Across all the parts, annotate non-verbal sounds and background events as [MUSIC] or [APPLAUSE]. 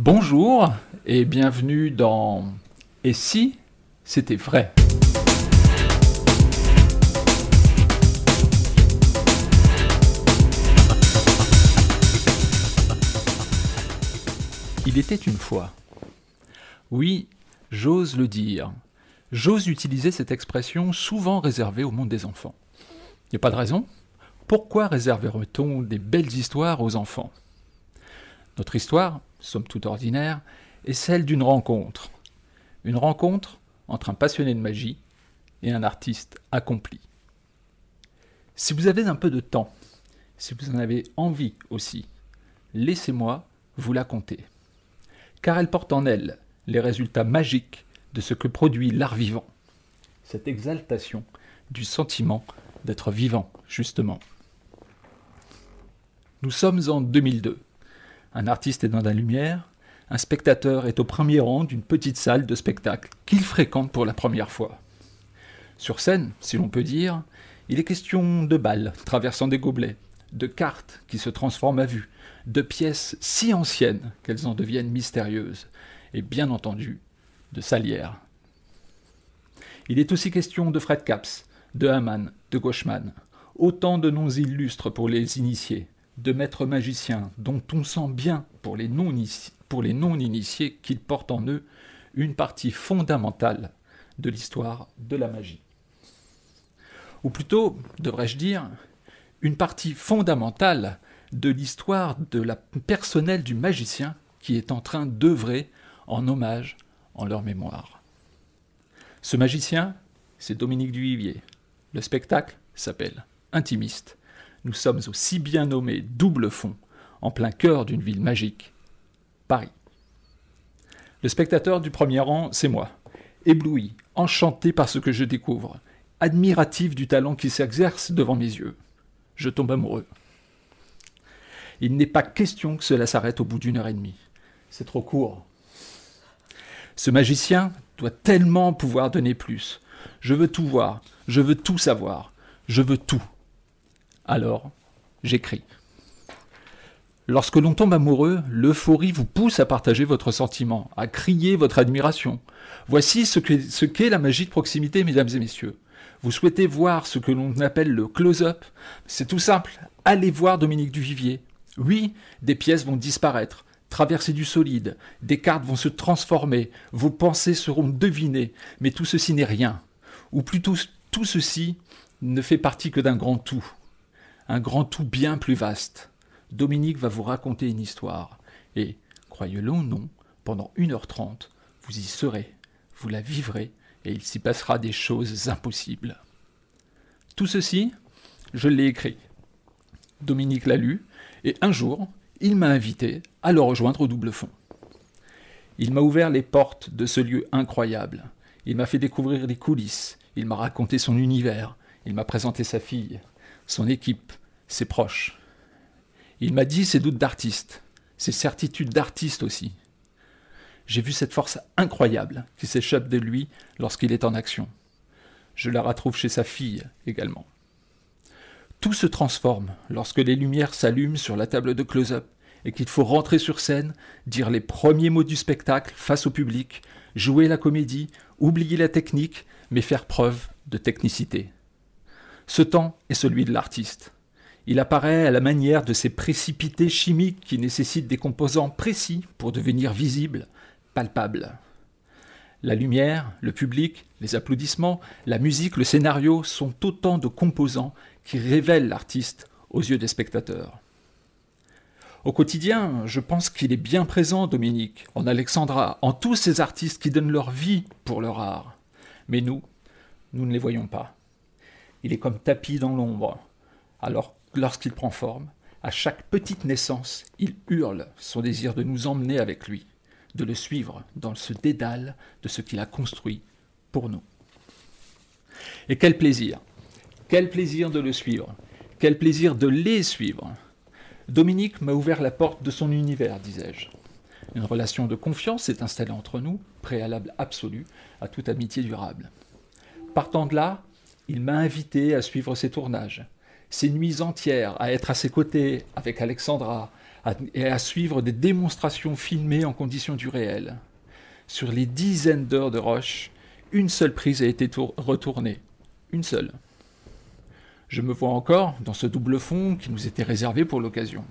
Bonjour et bienvenue dans Et si c'était vrai? Il était une fois. Oui, j'ose le dire. J'ose utiliser cette expression souvent réservée au monde des enfants. Il n'y a pas de raison. Pourquoi réserverait-on des belles histoires aux enfants? Notre histoire, somme toute ordinaire, est celle d'une rencontre. Une rencontre entre un passionné de magie et un artiste accompli. Si vous avez un peu de temps, si vous en avez envie aussi, laissez-moi vous la conter. Car elle porte en elle les résultats magiques de ce que produit l'art vivant. Cette exaltation du sentiment d'être vivant, justement. Nous sommes en 2002. Un artiste est dans la lumière, un spectateur est au premier rang d'une petite salle de spectacle qu'il fréquente pour la première fois. Sur scène, si l'on peut dire, il est question de balles traversant des gobelets, de cartes qui se transforment à vue, de pièces si anciennes qu'elles en deviennent mystérieuses, et bien entendu de salières. Il est aussi question de Fred Caps, de Hamann, de Gauchmann, autant de noms illustres pour les initiés, de maîtres magiciens dont on sent bien pour les non-initiés qu'ils portent en eux une partie fondamentale de l'histoire de la magie. Ou plutôt, devrais-je dire, une partie fondamentale de l'histoire de la personnelle du magicien qui est en train d'œuvrer en hommage en leur mémoire. Ce magicien, c'est Dominique Duvivier. Le spectacle s'appelle Intimiste nous sommes au si bien nommé double fond, en plein cœur d'une ville magique, Paris. Le spectateur du premier rang, c'est moi, ébloui, enchanté par ce que je découvre, admiratif du talent qui s'exerce devant mes yeux. Je tombe amoureux. Il n'est pas question que cela s'arrête au bout d'une heure et demie. C'est trop court. Ce magicien doit tellement pouvoir donner plus. Je veux tout voir, je veux tout savoir, je veux tout. Alors, j'écris. Lorsque l'on tombe amoureux, l'euphorie vous pousse à partager votre sentiment, à crier votre admiration. Voici ce qu'est la magie de proximité, mesdames et messieurs. Vous souhaitez voir ce que l'on appelle le close-up C'est tout simple. Allez voir Dominique Duvivier. Oui, des pièces vont disparaître, traverser du solide, des cartes vont se transformer, vos pensées seront devinées, mais tout ceci n'est rien. Ou plutôt, tout ceci ne fait partie que d'un grand tout un grand tout bien plus vaste. Dominique va vous raconter une histoire, et, croyez-le ou non, pendant 1h30, vous y serez, vous la vivrez, et il s'y passera des choses impossibles. Tout ceci, je l'ai écrit. Dominique l'a lu, et un jour, il m'a invité à le rejoindre au double fond. Il m'a ouvert les portes de ce lieu incroyable. Il m'a fait découvrir les coulisses. Il m'a raconté son univers. Il m'a présenté sa fille son équipe, ses proches. Il m'a dit ses doutes d'artiste, ses certitudes d'artiste aussi. J'ai vu cette force incroyable qui s'échappe de lui lorsqu'il est en action. Je la retrouve chez sa fille également. Tout se transforme lorsque les lumières s'allument sur la table de close-up et qu'il faut rentrer sur scène, dire les premiers mots du spectacle face au public, jouer la comédie, oublier la technique, mais faire preuve de technicité. Ce temps est celui de l'artiste. Il apparaît à la manière de ces précipités chimiques qui nécessitent des composants précis pour devenir visibles, palpables. La lumière, le public, les applaudissements, la musique, le scénario sont autant de composants qui révèlent l'artiste aux yeux des spectateurs. Au quotidien, je pense qu'il est bien présent, Dominique, en Alexandra, en tous ces artistes qui donnent leur vie pour leur art. Mais nous, nous ne les voyons pas. Il est comme tapis dans l'ombre. Alors, lorsqu'il prend forme, à chaque petite naissance, il hurle son désir de nous emmener avec lui, de le suivre dans ce dédale de ce qu'il a construit pour nous. Et quel plaisir Quel plaisir de le suivre Quel plaisir de les suivre Dominique m'a ouvert la porte de son univers, disais-je. Une relation de confiance s'est installée entre nous, préalable absolu à toute amitié durable. Partant de là, il m'a invité à suivre ses tournages, ses nuits entières à être à ses côtés avec Alexandra, et à suivre des démonstrations filmées en conditions du réel. Sur les dizaines d'heures de rush, une seule prise a été retournée. Une seule. Je me vois encore dans ce double fond qui nous était réservé pour l'occasion.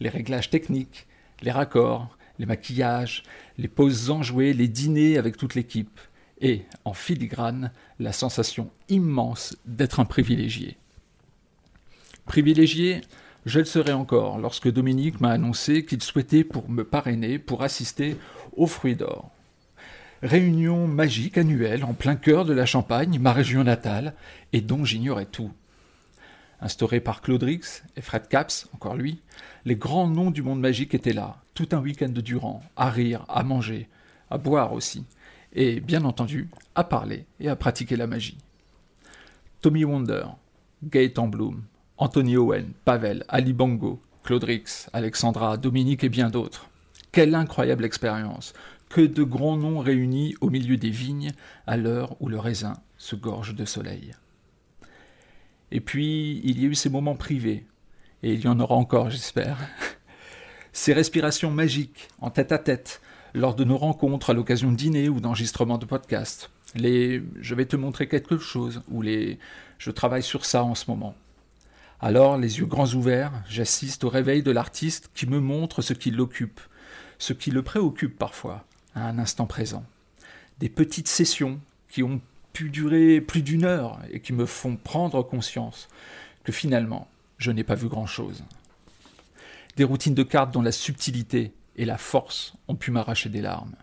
Les réglages techniques, les raccords, les maquillages, les pauses enjouées, les dîners avec toute l'équipe, et, en filigrane, la sensation immense d'être un privilégié. Privilégié, je le serai encore lorsque Dominique m'a annoncé qu'il souhaitait pour me parrainer pour assister au Fruit d'Or. Réunion magique annuelle en plein cœur de la Champagne, ma région natale, et dont j'ignorais tout. Instauré par Claude Rix et Fred Caps, encore lui, les grands noms du monde magique étaient là, tout un week-end durant, à rire, à manger, à boire aussi, et bien entendu, à parler et à pratiquer la magie. Tommy Wonder, Gaëtan Bloom, Anthony Owen, Pavel, Ali Bongo, Claude Rix, Alexandra, Dominique et bien d'autres. Quelle incroyable expérience Que de grands noms réunis au milieu des vignes à l'heure où le raisin se gorge de soleil. Et puis, il y a eu ces moments privés, et il y en aura encore, j'espère. [LAUGHS] Ces respirations magiques, en tête à tête, lors de nos rencontres à l'occasion de dîner ou d'enregistrements de podcasts. Les je vais te montrer quelque chose ou les je travaille sur ça en ce moment. Alors, les yeux grands ouverts, j'assiste au réveil de l'artiste qui me montre ce qui l'occupe, ce qui le préoccupe parfois, à un instant présent. Des petites sessions qui ont pu durer plus d'une heure et qui me font prendre conscience que finalement, je n'ai pas vu grand-chose. Des routines de cartes dont la subtilité et la force ont pu m'arracher des larmes.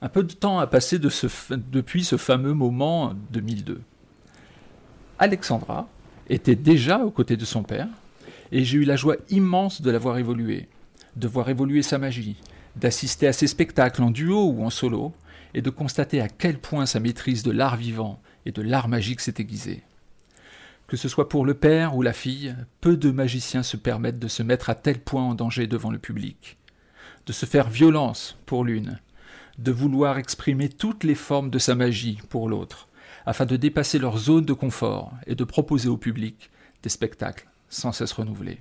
Un peu de temps a passé depuis ce fameux moment 2002. Alexandra était déjà aux côtés de son père, et j'ai eu la joie immense de la voir évoluer, de voir évoluer sa magie, d'assister à ses spectacles en duo ou en solo, et de constater à quel point sa maîtrise de l'art vivant et de l'art magique s'est aiguisée. Que ce soit pour le père ou la fille, peu de magiciens se permettent de se mettre à tel point en danger devant le public, de se faire violence pour l'une, de vouloir exprimer toutes les formes de sa magie pour l'autre, afin de dépasser leur zone de confort et de proposer au public des spectacles sans cesse renouvelés.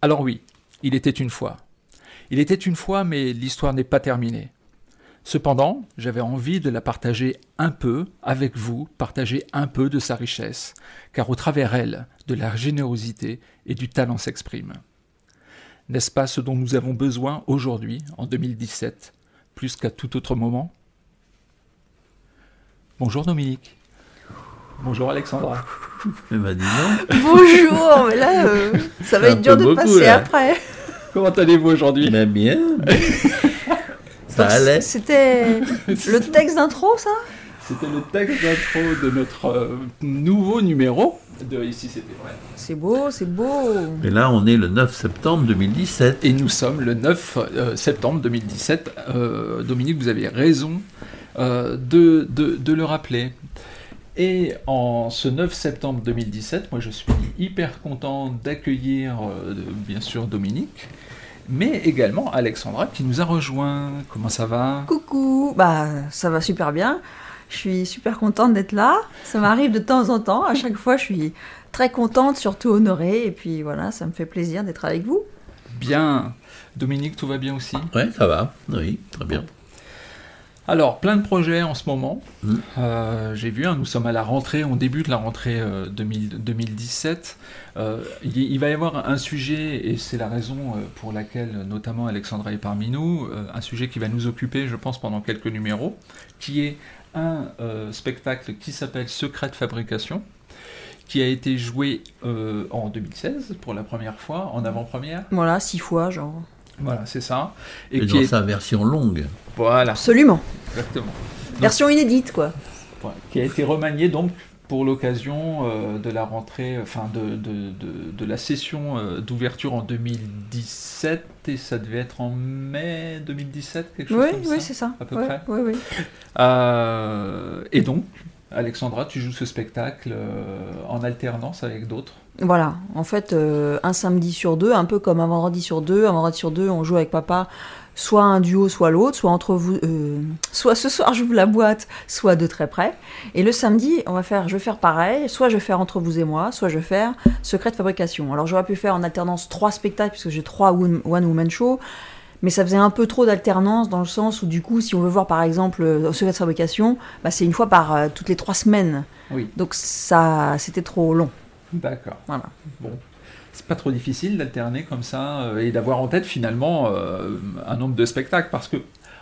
Alors oui, il était une fois. Il était une fois, mais l'histoire n'est pas terminée. Cependant, j'avais envie de la partager un peu avec vous, partager un peu de sa richesse, car au travers elle, de la générosité et du talent s'exprime. N'est-ce pas ce dont nous avons besoin aujourd'hui, en 2017, plus qu'à tout autre moment? Bonjour Dominique. Bonjour Alexandra. Eh ben, dis donc. Bonjour, mais là, euh, ça va être dur de passer après. Comment allez-vous aujourd'hui? Ben, Bien. Ça allait. C'était le [LAUGHS] texte d'intro, ça? C'était le texte d'intro de notre euh, nouveau numéro de Ici c'était vrai. C'est beau, c'est beau. Et là, on est le 9 septembre 2017. Et nous sommes le 9 euh, septembre 2017. Euh, Dominique, vous avez raison de, de, de, le rappeler. Et en ce 9 septembre 2017, moi je suis hyper content d'accueillir bien sûr Dominique mais également Alexandra qui nous a rejoint. Comment ça va? Coucou, bah ça va super bien. Je suis super contente d'être là. Ça m'arrive de temps en temps. À chaque fois, je suis très contente, surtout honorée. Et puis voilà, ça me fait plaisir d'être avec vous. Bien. Dominique, tout va bien aussi? Oui, ça va. Oui, très bien. Alors, plein de projets en ce moment. Mm. Euh, j'ai vu, hein, nous sommes à la rentrée, on débute la rentrée 2017. Euh, euh, il, va y avoir un sujet, et c'est la raison pour laquelle notamment Alexandra est parmi nous, un sujet qui va nous occuper, je pense, pendant quelques numéros, qui est un spectacle qui s'appelle Secret de fabrication, qui a été joué en 2016 pour la première fois, en avant-première. Voilà, six fois, genre. Voilà, c'est ça. Et, qui dans est... sa version longue. Voilà. Absolument. Exactement. version inédite, quoi. qui a été remaniée donc pour l'occasion euh, de la rentrée, enfin de, de, de, la session euh, d'ouverture en 2017, et ça devait être en mai 2017, quelque chose oui, comme ça. Oui, c'est ça. À peu près. Oui, oui. Euh, et donc, Alexandra, tu joues ce spectacle en alternance avec d'autres Voilà, en fait, un samedi sur deux, un peu comme un vendredi sur deux. Un vendredi sur deux, on joue avec papa soit un duo, soit l'autre, soit entre vous, euh, soit ce soir [LAUGHS] j'ouvre la boîte, soit de très près. Et le samedi, on va faire, je vais faire pareil, soit je vais faire entre vous et moi, soit je vais faire secret de fabrication. Alors j'aurais pu faire en alternance trois spectacles puisque j'ai trois one, woman show, mais ça faisait un peu trop d'alternance dans le sens où du coup, si on veut voir par exemple euh, secret de fabrication, bah, c'est une fois par euh, toutes les trois semaines. Oui. Donc ça, c'était trop long. D'accord. Voilà. Bon c'est pas trop difficile d'alterner comme ça euh, et d'avoir en tête finalement euh, un nombre de spectacles parce que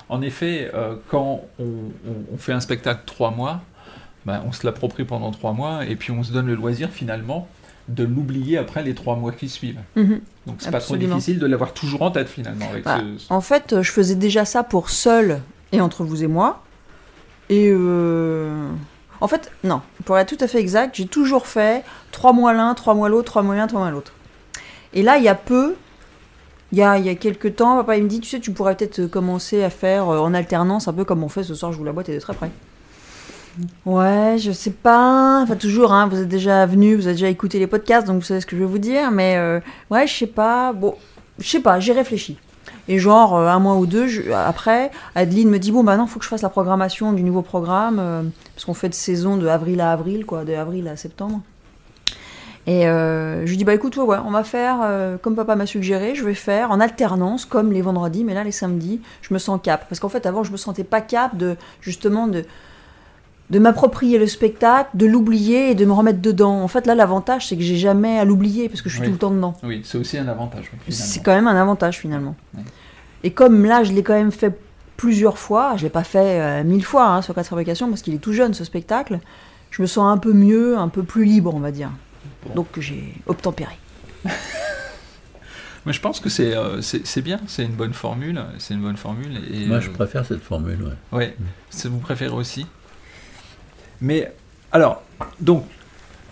en effet euh, quand on, fait un spectacle trois mois ben, on se l'approprie pendant trois mois et puis on se donne le loisir finalement de l'oublier après les trois mois qui suivent. Mhm. Donc c'est pas trop difficile de l'avoir toujours en tête finalement. Avec bah, En fait, je faisais déjà ça pour seul et entre vous et moi. Et en fait, non, pour être tout à fait exact, j'ai toujours fait trois mois l'un, trois mois l'autre, trois mois l'un, trois mois l'autre. Et là, il y a peu, il y a, il y a quelques temps, papa il me dit, tu sais, tu pourrais peut-être commencer à faire euh, en alternance, un peu comme on fait ce soir, je vous la boîte et de très près. Ouais, je sais pas. Enfin, toujours, hein, vous êtes déjà venu, vous avez déjà écouté les podcasts, donc vous savez ce que je vais vous dire. Mais euh, ouais, je sais pas. Bon, je sais pas, j'ai réfléchi. Et genre, euh, un mois ou deux après, Adeline me dit Bon, bah non, faut que je fasse la programmation du nouveau programme. parce qu'on fait de saison de avril à avril, quoi, de avril à septembre. Et euh, je lui dis bah écoute, ouais, on va faire euh, comme papa m'a suggéré, je vais faire en alternance comme les vendredis, mais là les samedis, je me sens cap. Parce qu'en fait avant je me sentais pas cap de justement de de m'approprier le spectacle, de l'oublier et de me remettre dedans. En fait, là, l'avantage, c'est que j'ai jamais à l'oublier parce que je suis tout le temps dedans. Oui, c'est aussi un avantage. C'est quand même un avantage finalement. Et comme là, je l'ai quand même fait plusieurs fois, je l'ai pas fait euh, mille fois hein, sur quatre fabrications parce qu'il est tout jeune ce spectacle, je me sens un peu mieux, un peu plus libre, on va dire. Donc j'ai obtempéré. [LAUGHS] Mais je pense que c'est euh, c'est bien, c'est une bonne formule, c'est une bonne formule. Et, Moi, je euh, préfère cette formule, ouais. Ouais, vous préférez aussi? Mais alors, donc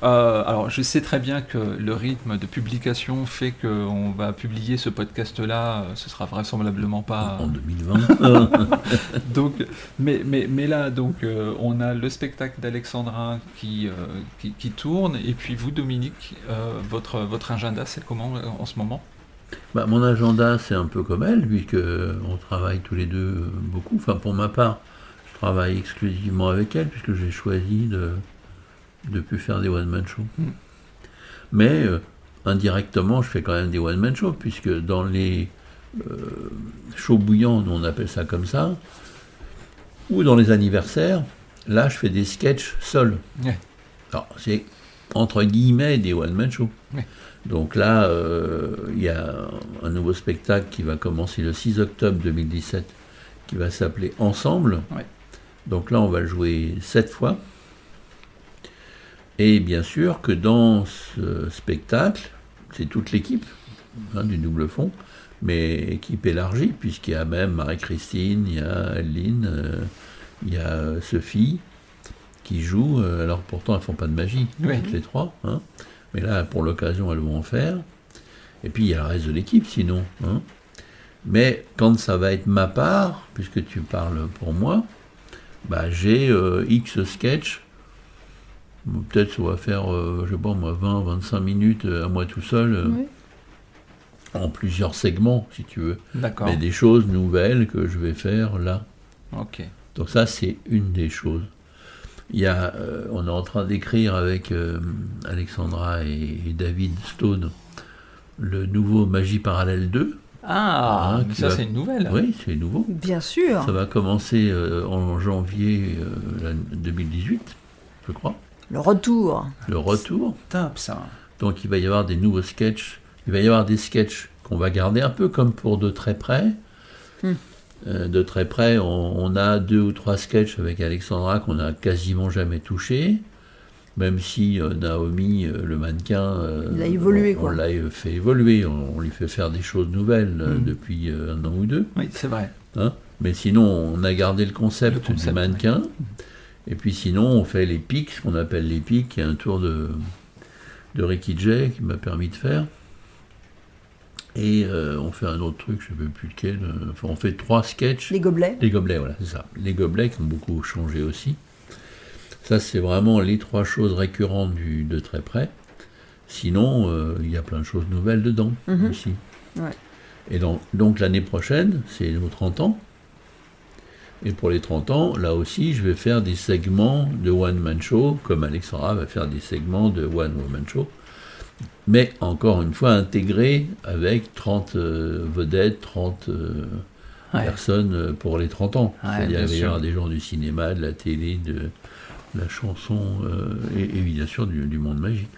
euh, alors, je sais très bien que le rythme de publication fait qu'on va publier ce podcast-là, euh, ce sera vraisemblablement pas en 2020. [LAUGHS] donc, mais, mais, mais là, donc, euh, on a le spectacle d'Alexandra qui, qui, tourne, et puis vous, Dominique, votre votre agenda, c'est comment en ce moment? Bah, mon agenda, c'est un peu comme elle, puisque on travaille tous les deux beaucoup. Enfin, pour ma part, travaille exclusivement avec elle, puisque j'ai choisi de de plus faire des one-man shows. Hmm. Mais euh, indirectement, je fais quand même des one-man shows, puisque dans les euh, shows bouillants, on appelle ça comme ça, ou dans les anniversaires, là, je fais des sketchs seuls. Alors, c'est entre guillemets des one-man shows. Donc là, euh, il y a un nouveau spectacle qui va commencer le 6 octobre 2017, qui va s'appeler Ensemble. Donc là, on va le jouer sept fois. Et bien sûr que dans ce spectacle, c'est toute l'équipe hein, du double fond, mais équipe élargie, puisqu'il y a même Marie-Christine, il y a Aline, euh, il y a Sophie qui jouent. Euh, alors pourtant, elles ne font pas de magie, toutes les trois. Hein. mais là, pour l'occasion, elles vont en faire. Et puis, il y a le reste de l'équipe, sinon. Hein. Mais quand ça va être ma part, puisque tu parles pour moi, bah, j'ai euh, X sketch Peut-être ça va faire, euh, je sais pas moi, 20, 25 minutes euh, à moi tout seul, euh, en plusieurs segments, si tu veux. Mais des choses nouvelles que je vais faire là. Ok. Donc ça, c'est une des choses. Il y a, on est en train d'écrire avec Alexandra et, David Stone le nouveau Magie Parallèle 2. Ah, hein, ça c'est une nouvelle. Oui, c'est nouveau. Bien sûr. Ça va commencer en janvier 2018, je crois. Le retour. Le retour. Top ça. Donc il va y avoir des nouveaux sketchs. Il va y avoir des sketchs qu'on va garder un peu comme pour de très près. Hmm. Euh, de très près, on, a deux ou trois sketchs avec Alexandra qu'on n'a quasiment jamais touché. Même si euh, Naomi, euh, le mannequin, il a évolué, on, l'a fait évoluer, on, lui fait faire des choses nouvelles hmm. depuis un an ou deux. Oui, c'est vrai. Hein Mais sinon, on a gardé le concept, du mannequin. Et puis sinon, on fait les pics, ce qu'on appelle les pics, qui est un tour de, de Ricky Jay qui m'a permis de faire. Et euh, on fait un autre truc, je ne sais plus lequel. Euh, enfin, on fait trois sketchs. Les gobelets. Les gobelets, voilà, c'est ça. Les gobelets qui ont beaucoup changé aussi. Ça, c'est vraiment les trois choses récurrentes du, de très près. Sinon, euh, il y a plein de choses nouvelles dedans Mhm. aussi. Ouais. Et donc, donc l'année prochaine, c'est nos 30 ans. Et pour les 30 ans, là aussi, je vais faire des segments de one-man show, comme Alexandra va faire des segments de one-woman show. Mais encore une fois, intégrés avec 30 euh, vedettes, 30 euh, Ouais. personnes pour les 30 ans. Ouais, C'est-à-dire qu'il y des gens du cinéma, de la télé, de la chanson euh, et, et bien sûr du, du monde magique.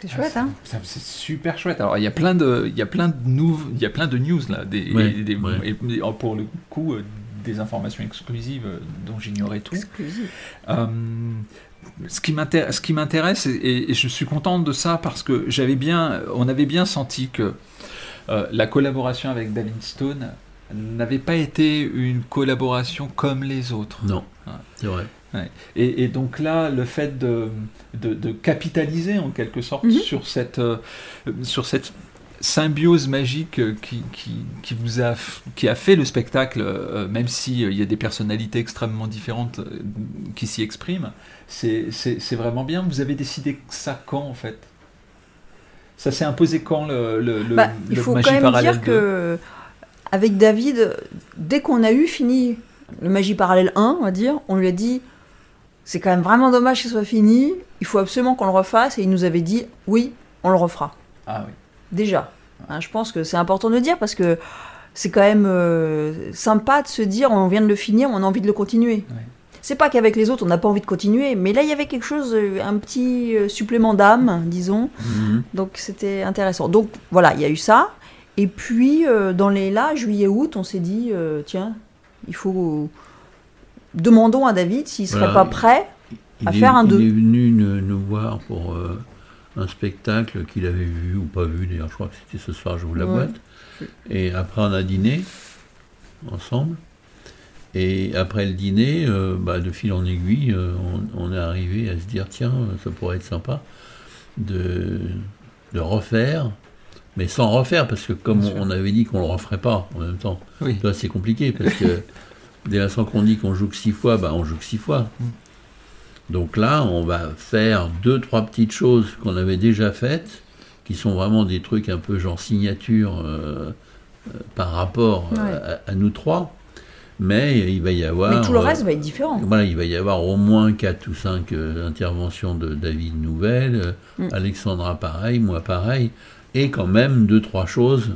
C'est chouette, hein C'est super chouette. Alors il y a plein de, il y a plein de nou- il y a plein de news là, des, Ouais, des- ouais. et- et pour le coup euh, des informations exclusives euh, dont j'ignorais tout. Exclusive. Euh, ce qui m'intéresse, ce qui m'intéresse, et, et je suis contente de ça parce que j'avais bien, on avait bien senti que euh, la collaboration avec David Stone n'avait pas été une collaboration comme les autres. Non, c'est vrai. Et, et donc là, le fait de, de, de capitaliser en quelque sorte Mhm. sur, cette, euh, sur cette symbiose magique euh, qui, qui, qui vous a, qui a fait le spectacle, euh, même s'il il y a des personnalités extrêmement différentes euh, qui s'y expriment, c'est vraiment bien. Vous avez décidé ça quand en fait? Ça s'est imposé quand le, le, le, Bah, il le faut Magie quand même dire 2? que avec David, dès qu'on a eu fini le Magie Parallèle 1, on va dire, on lui a dit c'est quand même vraiment dommage que ce soit fini, il faut absolument qu'on le refasse, et il nous avait dit oui, on le refera. Ah oui. Déjà. Hein, je pense que c'est important de le dire parce que c'est quand même euh, sympa de se dire on vient de le finir, on a envie de le continuer. Ouais. C'est pas qu'avec les autres on n'a pas envie de continuer, mais là il y avait quelque chose, euh, un petit euh, supplément d'âme, disons. Mhm. Donc c'était intéressant. Donc voilà, il y a eu ça. Et puis euh, dans les là, juillet-août, on s'est dit euh, tiens, il faut. Demandons à David s'il serait Voilà. pas prêt. Il À est, faire un il deux. est venu nous, nous voir pour euh, un spectacle qu'il avait vu ou pas vu, d'ailleurs je crois que c'était ce soir, je vous la Ouais. boîte. Et après on a dîné ensemble. Et après le dîner, euh, bah, de fil en aiguille, euh, on, on est arrivé à se dire tiens, ça pourrait être sympa de, de refaire, mais sans refaire, parce que comme on, avait dit qu'on le referait pas en même temps, Oui. C'est compliqué parce que [LAUGHS] dès l'instant qu'on dit qu'on joue que six fois, bah, on joue que six fois. Donc là, on va faire deux, trois petites choses qu'on avait déjà faites, qui sont vraiment des trucs un peu genre signature euh, euh, par rapport euh, Ouais. à, à nous trois. Mais il va y avoir. Mais tout le euh, reste va être différent. voilà, il va y avoir au moins 4 ou 5 interventions de David nouvelles, euh, Mm. Alexandra pareil, moi pareil, et quand même deux, trois choses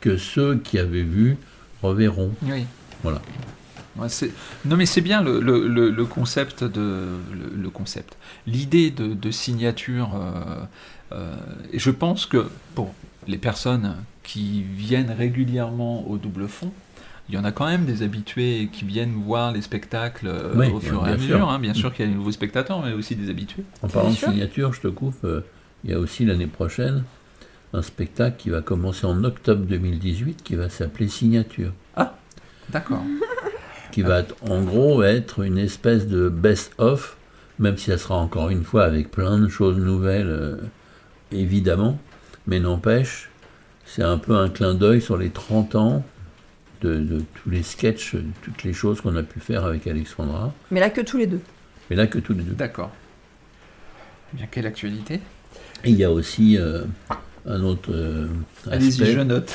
que ceux qui avaient vu reverront. Oui. Voilà. Ouais, non mais c'est bien le, le- le- le concept de le, le concept, l'idée de, de signature. euh, euh, et je pense que pour les personnes qui viennent régulièrement au double fond, il y en a quand même des habitués qui viennent voir les spectacles euh, Oui, au fur et bien à sûr. mesure. hein. Bien sûr qu'il y a des nouveaux spectateurs, mais aussi des habitués. En parlant de sûr. signature, je te coupe, euh, il y a aussi l'année prochaine un spectacle qui va commencer en octobre 2018 qui va s'appeler Signature. D'accord. Qui va être- en gros être une espèce de best-of, même si ça sera encore une fois avec plein de choses nouvelles, euh, évidemment, mais n'empêche, c'est un peu un clin d'œil sur les 30 ans de, de tous les sketchs, de toutes les choses qu'on a pu faire avec Alexandra, Mais là que tous les deux. mais là que tous les deux. D'accord. Eh Bien quelle actualité? Et il y a aussi euh, un autre euh, Allez-y, aspect je note.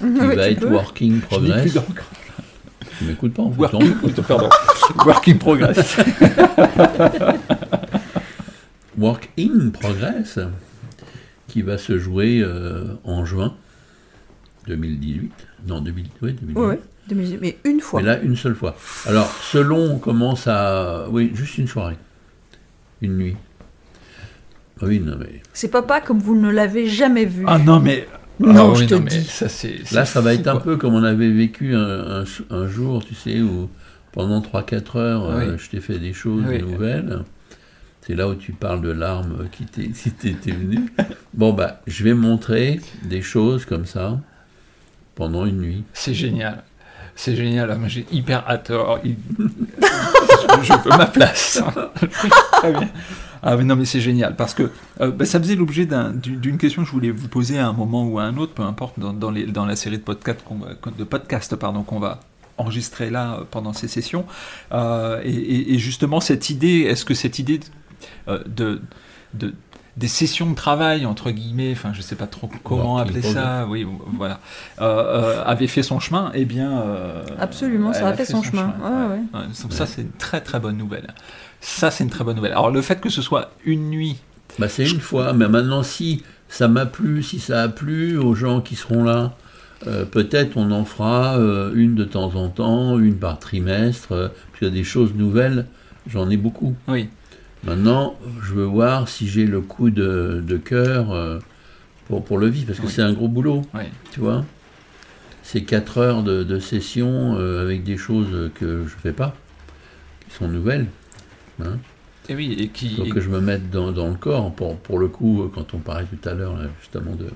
qui [LAUGHS] va être peux. Working Progress. Tu m'écoutes pas en fait, Working, [LAUGHS] pardon. Work in progress. [LAUGHS] Work in Progress, qui va se jouer euh, en juin 2018. Non, 2000, oui, 2018. Ouais, ouais. 2018, Mais une fois. Mais là, une seule fois. Alors, selon comment ça. Oui, juste une soirée. Une nuit. Oui, non, mais. C'est papa comme vous ne l'avez jamais vu. Ah non mais Non, Ah je oui, te non, mais ça c'est Là, ça va être un peu comme on avait vécu un, un- un jour, tu sais, où pendant 3-4 heures, euh, je t'ai fait des choses Oui. nouvelles. C'est là où tu parles de l'arme qui t'est [LAUGHS] qui t'était venue. Bon, bah, je vais montrer des choses comme ça pendant une nuit. C'est génial. C'est génial. Ah, J'ai hyper hâte. Alors, il- [LAUGHS] je, [LAUGHS] je veux ma place. Très bien. Ah mais non mais c'est génial parce que euh, bah, ça faisait l'objet d'un- d'une question que je voulais vous poser à un moment ou à un autre, peu importe dans, dans les- dans la série de podcasts qu'on va, de podcasts pardon qu'on va enregistré là pendant ces sessions. Et, justement, cette idée, est-ce que cette idée de, de des sessions de travail entre guillemets, enfin je sais pas trop comment appeler ça, oui voilà, avait fait son chemin, eh bien absolument, ça a, fait, son, chemin. ça c'est une très très bonne nouvelle. Ça c'est une très bonne nouvelle. Alors le fait que ce soit une nuit, bah, c'est une fois, mais maintenant si ça m'a plu, si ça a plu aux gens qui seront là, euh, peut-être on en fera euh, une de temps en temps, une par trimestre, euh, parce qu'il y a des choses nouvelles, j'en ai beaucoup. Oui. Maintenant, je veux voir si j'ai le coup de, de cœur pour, pour le vivre, parce que c'est un gros boulot, oui. tu vois. C'est 4 heures de, de session avec des choses que je fais pas, qui sont nouvelles. Hein. Et oui, et qui. Il faut que je me mette dans, dans, le corps. Pour, pour le coup, quand on parlait tout à l'heure, justement, de,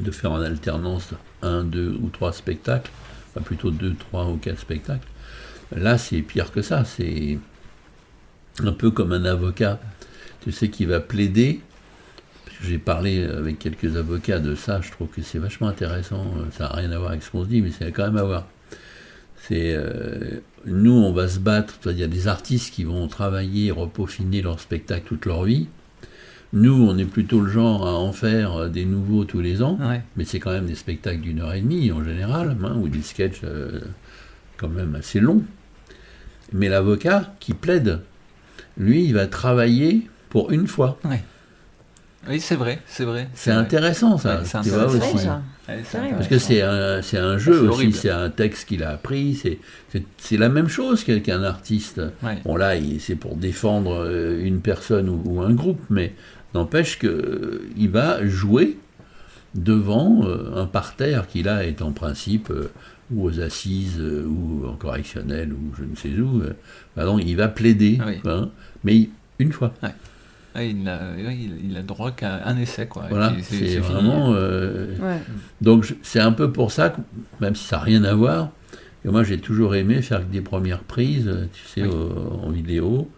de faire en alternance un, deux ou trois spectacles, enfin plutôt deux, trois ou quatre spectacles, là, c'est pire que ça. C'est un peu comme un avocat, tu sais, qui va plaider. J'ai parlé avec quelques avocats de ça, je trouve que c'est vachement intéressant. Ça n'a rien à voir avec ce qu'on se dit, mais c'est quand même à voir. C'est euh, nous, on va se battre. Il y a des artistes qui vont travailler, repaufiner leur spectacle toute leur vie. Nous, on est plutôt le genre à en faire des nouveaux tous les ans, mais c'est quand même des spectacles d'une heure et demie en général, hein, ou des sketchs euh, quand même assez longs. Mais l'avocat qui plaide, lui, il va travailler pour une fois. Oui, c'est vrai, c'est vrai. C'est intéressant ça. c'est intéressant. Ça. Parce que c'est un, c'est un jeu aussi, c'est un texte qu'il a appris, c'est, c'est, la même chose qu'un artiste. Bon là, c'est pour défendre euh, une personne ou, un groupe, mais n'empêche qu'il va jouer devant euh, un parterre qui là est en principe euh, ou aux assises ou en correctionnel ou je ne sais où. donc il va plaider, hein, mais une fois. Ah, il, a, il, a droit qu'à un essai. Quoi. Voilà, c'est vraiment. Euh, donc c'est un peu pour ça, que, même si ça n'a rien à voir, moi j'ai toujours aimé faire des premières prises, tu sais, en vidéo.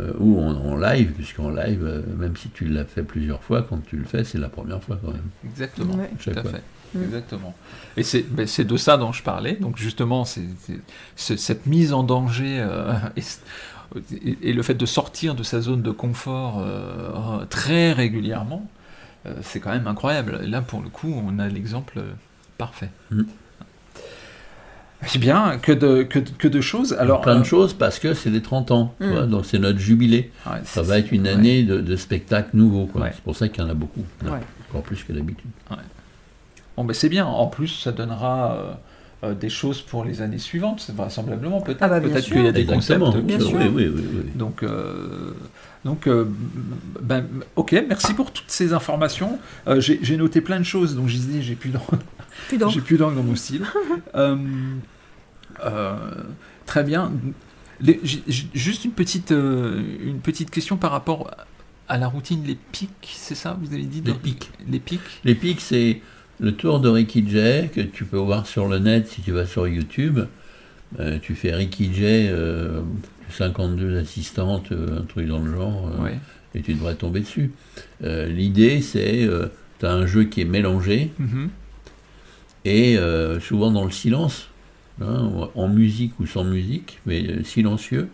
Euh, ou en, live, puisqu'en live, euh, même si tu l'as fait plusieurs fois, quand tu le fais, c'est la première fois quand même. Exactement, tout à fait. Mm. Exactement. Et ben, c'est de ça dont je parlais. Donc justement, c'est cette mise en danger [LAUGHS] et, le fait de sortir de sa zone de confort euh, très régulièrement, euh, c'est quand même incroyable. Et là, pour le coup, on a l'exemple parfait. Mm. C'est bien, que de, que, de choses. Alors, Plein de euh, choses parce que c'est les 30 ans, mm. donc c'est notre jubilé. Ça va être une année de, de spectacles nouveaux. C'est pour ça qu'il y en a beaucoup, encore plus que d'habitude. Bon, ben c'est bien. En plus, ça donnera euh, des choses pour les années suivantes, vraisemblablement peut-être. Ah bah, peut-être qu'il y a des concepts. Bien sûr. Oui, oui, oui, donc, euh, donc euh, ben, ok, merci pour toutes ces informations. j'ai noté plein de choses, donc je dis j'ai plus d'angle. [LAUGHS] j'ai plus d'angle dans mon style. [LAUGHS] très bien. juste une petite, une petite question par rapport à la routine, les pics, c'est ça, vous avez dit Les pics. Les pics? Les pics, c'est le tour de Ricky Jay, que tu peux voir sur le net si tu vas sur YouTube. Euh, tu fais Ricky Jay, 52 euh, assistantes, euh, un truc dans le genre, et tu devrais tomber dessus. L'idée, c'est, tu as un jeu qui est mélangé, mm-hmm. et souvent dans le silence, hein, en musique ou sans musique, mais silencieux.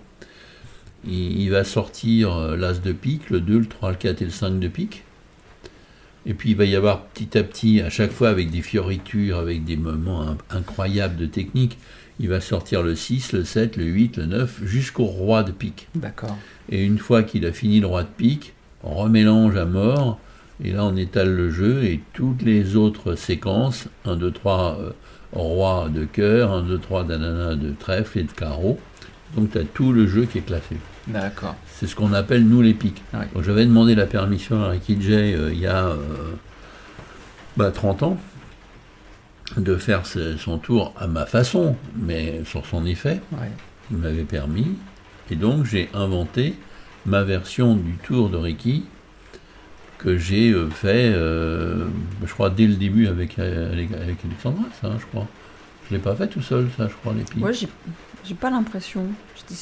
Il, il va sortir l'as de pique, le 2, le 3, le 4 et le 5 de pique. Et puis il va y avoir petit à petit, à chaque fois avec des fioritures, avec des moments incroyables de technique, il va sortir le 6, le 7, le 8, le 9, jusqu'au roi de pique. D'accord. Et une fois qu'il a fini le roi de pique, on remélange à mort, et là on étale le jeu, et toutes les autres séquences, 1, 2, 3, roi de cœur, 1, 2, 3, d'ananas de trèfle et de carreau. Donc tu as tout le jeu qui est classé. D'accord. C'est ce qu'on appelle nous les pics. J'avais demandé la permission à Ricky Jay euh, il y a 30 euh, bah, ans de faire son tour à ma façon, mais sur son effet. Il m'avait permis. Et donc j'ai inventé ma version du tour de Ricky que j'ai euh, fait, je crois, dès le début avec, avec Alexandra, ça, je crois. Je ne l'ai pas fait tout seul, ça, je crois, les pics. J'ai pas l'impression.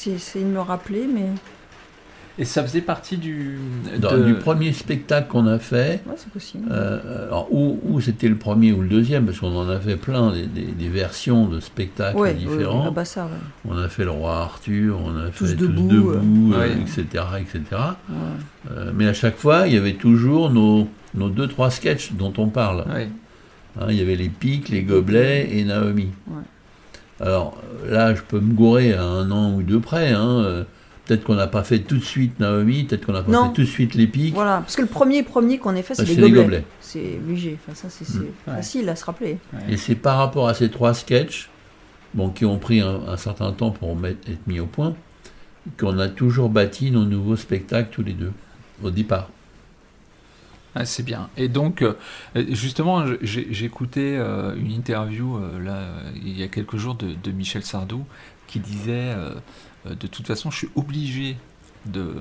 J'ai essayé de me rappeler, mais. Et ça faisait partie du. Dans- de- Du premier spectacle qu'on a fait, Ouais, c'est possible. euh, alors, ou, ou c'était le premier ou le deuxième, parce qu'on en a fait plein, des, des- des versions de spectacles ouais, différents. ouais, ah bah ça, ouais. On a fait le roi Arthur, on a Tous fait debout, tous debout, euh, euh, ouais. etc., etc. Ouais. Euh, mais à chaque fois, il y avait toujours nos, nos deux, trois sketchs dont on parle. Ouais. Hein, il y avait les pics, les gobelets et Naomi. Alors là, je peux me gourer à un an ou deux près. hein, Peut-être qu'on n'a pas fait tout de suite Naomi, peut-être qu'on n'a pas Non. fait tout de suite les pics. Voilà, parce que le premier premier qu'on ait fait, c'est Bah, les c'est les gobelets. gobelets. C'est obligé. Enfin, ça, c'est Mm. Ouais. facile à se rappeler. Et c'est par rapport à ces trois sketchs, bon, qui ont pris un, un certain temps pour mettre- être mis au point, qu'on a toujours bâti nos nouveaux spectacles tous les deux, au départ. Ah, c'est bien. Et donc, euh, justement, écouté euh, une interview euh, là, il y a quelques jours de, Michel Sardou qui disait De toute façon, je suis obligé de,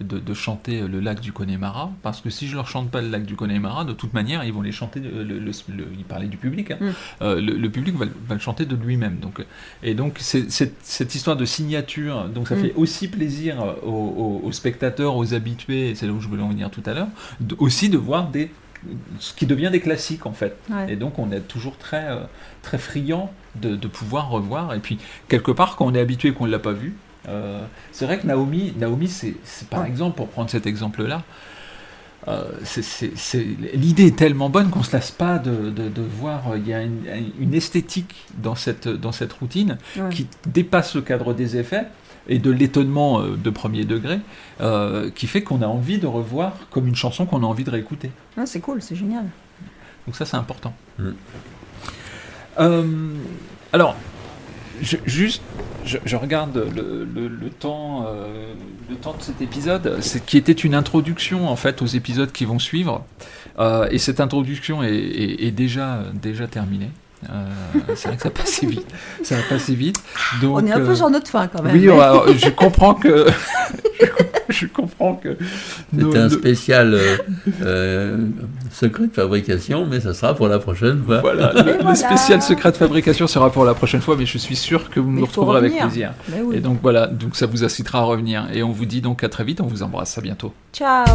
de, de chanter le lac du Connemara parce que si je leur chante pas le lac du Connemara, de toute manière, ils vont les chanter. Le, le- le- le- il parlait du public. hein. Mm. Euh, le, le public va, le- va le chanter de lui-même. Donc, et donc, c'est- c'est- cette histoire de signature, donc ça Mm. fait aussi plaisir aux, aux- aux spectateurs, aux habitués, et c'est là où je voulais en venir tout à l'heure, de- aussi de voir des, ce qui devient des classiques en fait. Ouais. Et donc on est toujours très, euh, très friand de, de pouvoir revoir. Et puis quelque part, quand on est habitué et qu'on ne l'a pas vu, euh, c'est vrai que Naomi, Naomi c'est c'est par exemple, pour prendre cet exemple-là, euh, c'est- c'est- c'est- l'idée est tellement bonne qu'on se lasse pas de, de- de voir. euh, Il y a une, une esthétique dans cette, dans cette routine Ouais. qui dépasse le cadre des effets et de l'étonnement euh, de premier degré, euh, qui fait qu'on a envie de revoir comme une chanson qu'on a envie de réécouter. Ouais, c'est cool, c'est génial. Donc ça, c'est important. Mm. Euh, alors, je- juste, je, je regarde le, le- le temps, euh, le temps de cet épisode, c'est qui était une introduction en fait aux épisodes qui vont suivre, Euh, et cette introduction est, est- est déjà déjà terminée. Euh, c'est vrai que ça passe vite, ça va passer vite. Donc, On est un peu sur notre fin quand même. oui, je comprends que [LAUGHS] [LAUGHS] je comprends que C'était un spécial euh, euh, secret de fabrication, mais ça sera pour la prochaine fois. Voilà, le, spécial secret de fabrication sera pour la prochaine fois, mais je suis sûr que vous Mais nous retrouverez avec plaisir. Oui. Et donc voilà, donc ça vous incitera à revenir. Et on vous dit donc à très vite, on vous embrasse, à bientôt. Ciao